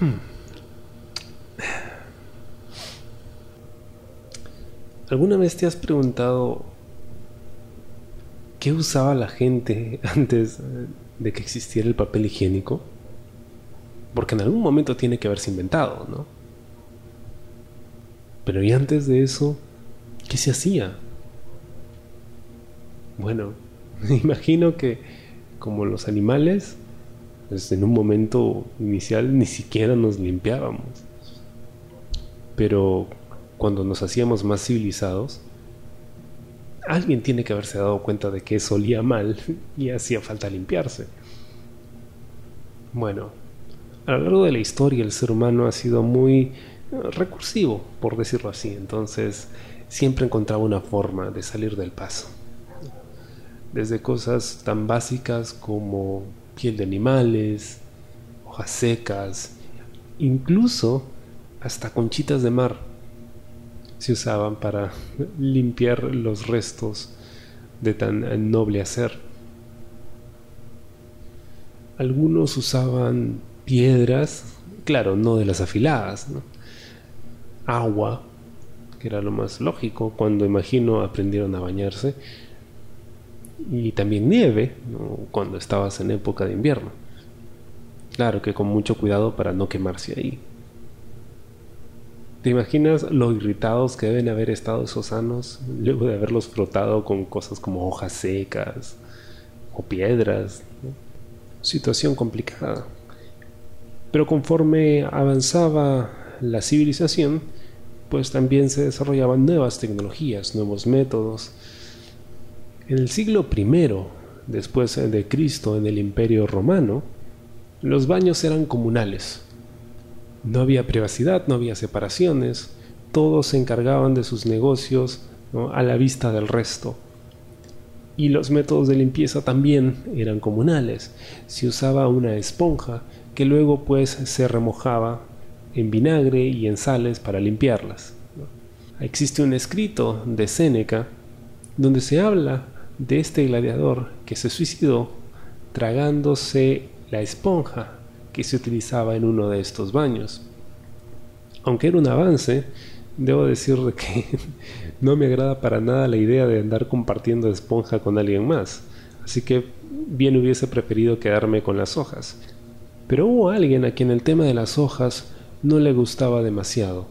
Hmm. ¿Alguna vez te has preguntado qué usaba la gente antes de que existiera el papel higiénico? Porque en algún momento tiene que haberse inventado, ¿no? Pero ¿y antes de eso, qué se hacía? Bueno, imagino que como los animales, pues en un momento inicial ni siquiera nos limpiábamos. Pero cuando nos hacíamos más civilizados, alguien tiene que haberse dado cuenta de que eso olía mal y hacía falta limpiarse. Bueno, a lo largo de la historia el ser humano ha sido muy recursivo, por decirlo así, entonces siempre encontraba una forma de salir del paso. Desde cosas tan básicas como piel de animales, hojas secas, incluso hasta conchitas de mar se usaban para limpiar los restos de tan noble hacer. Algunos usaban piedras, claro, no de las afiladas, agua, que era lo más lógico cuando imagino aprendieron a bañarse, y también nieve, cuando estabas en época de invierno. Claro que con mucho cuidado para no quemarse ahí. ¿Te imaginas lo irritados que deben haber estado esos sanos luego de haberlos frotado con cosas como hojas secas o piedras? Situación complicada. Pero conforme avanzaba la civilización, pues también se desarrollaban nuevas tecnologías, nuevos métodos. En el siglo I después de Cristo en el Imperio Romano, los baños eran comunales no había privacidad, no había separaciones, todos se encargaban de sus negocios a la vista del resto. Y los métodos de limpieza también eran comunales. Se usaba una esponja que luego pues se remojaba en vinagre y en sales para limpiarlas. Existe un escrito de Séneca donde se habla de este gladiador que se suicidó tragándose la esponja que se utilizaba en uno de estos baños. Aunque era un avance, debo decir que no me agrada para nada la idea de andar compartiendo esponja con alguien más, así que bien hubiese preferido quedarme con las hojas. Pero hubo alguien a quien el tema de las hojas no le gustaba demasiado.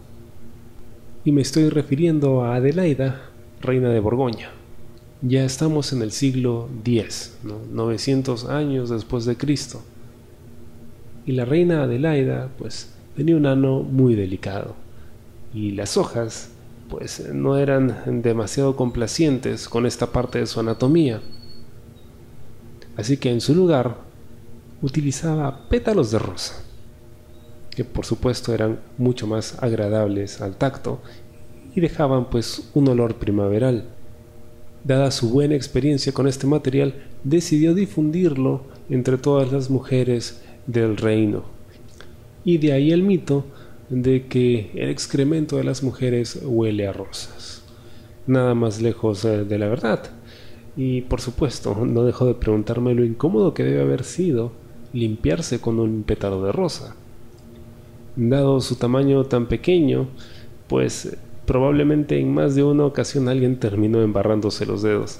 Y me estoy refiriendo a Adelaida, reina de Borgoña. Ya estamos en el siglo X, 900 años después de Cristo y la reina Adelaida pues tenía un ano muy delicado y las hojas pues no eran demasiado complacientes con esta parte de su anatomía. Así que en su lugar utilizaba pétalos de rosa, que por supuesto eran mucho más agradables al tacto y dejaban pues un olor primaveral. Dada su buena experiencia con este material, decidió difundirlo entre todas las mujeres del reino. Y de ahí el mito de que el excremento de las mujeres huele a rosas. Nada más lejos eh, de la verdad. Y por supuesto, no dejo de preguntarme lo incómodo que debe haber sido limpiarse con un pétalo de rosa. Dado su tamaño tan pequeño, pues probablemente en más de una ocasión alguien terminó embarrándose los dedos.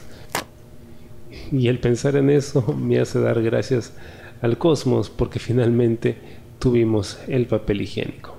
Y el pensar en eso me hace dar gracias al cosmos porque finalmente tuvimos el papel higiénico.